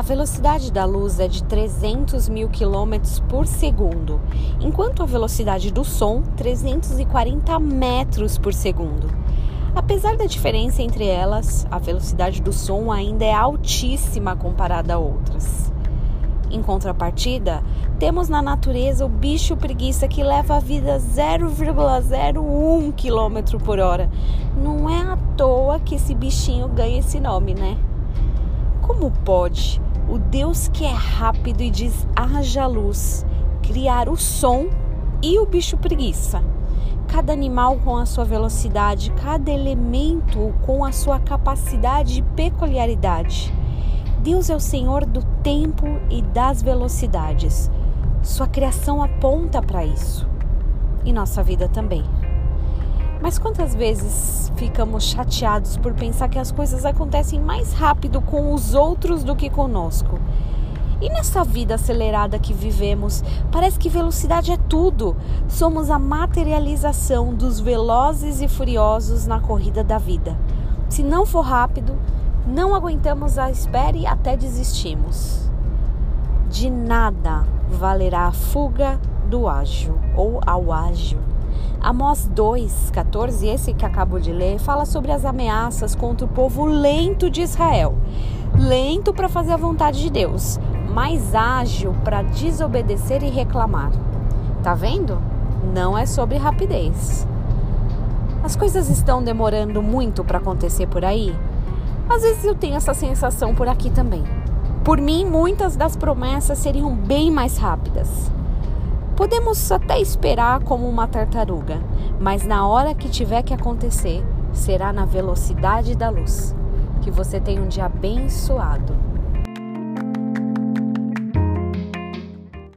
A velocidade da luz é de 300 mil quilômetros por segundo, enquanto a velocidade do som 340 metros por segundo. Apesar da diferença entre elas, a velocidade do som ainda é altíssima comparada a outras. Em contrapartida, temos na natureza o bicho preguiça que leva a vida 0,01 km por hora. Não é à toa que esse bichinho ganha esse nome, né? Como pode o Deus que é rápido e diz haja luz criar o som e o bicho preguiça? Cada animal com a sua velocidade, cada elemento com a sua capacidade e peculiaridade. Deus é o Senhor do tempo e das velocidades. Sua criação aponta para isso. E nossa vida também. Mas quantas vezes ficamos chateados por pensar que as coisas acontecem mais rápido com os outros do que conosco? E nessa vida acelerada que vivemos, parece que velocidade é tudo. Somos a materialização dos velozes e furiosos na corrida da vida. Se não for rápido, não aguentamos a espera e até desistimos. De nada valerá a fuga do ágil ou ao ágil. Amós 2, 14, esse que acabo de ler, fala sobre as ameaças contra o povo lento de Israel. Lento para fazer a vontade de Deus, mas ágil para desobedecer e reclamar. Tá vendo? Não é sobre rapidez. As coisas estão demorando muito para acontecer por aí? Às vezes eu tenho essa sensação por aqui também. Por mim, muitas das promessas seriam bem mais rápidas. Podemos até esperar como uma tartaruga, mas na hora que tiver que acontecer, será na velocidade da luz. Que você tenha um dia abençoado.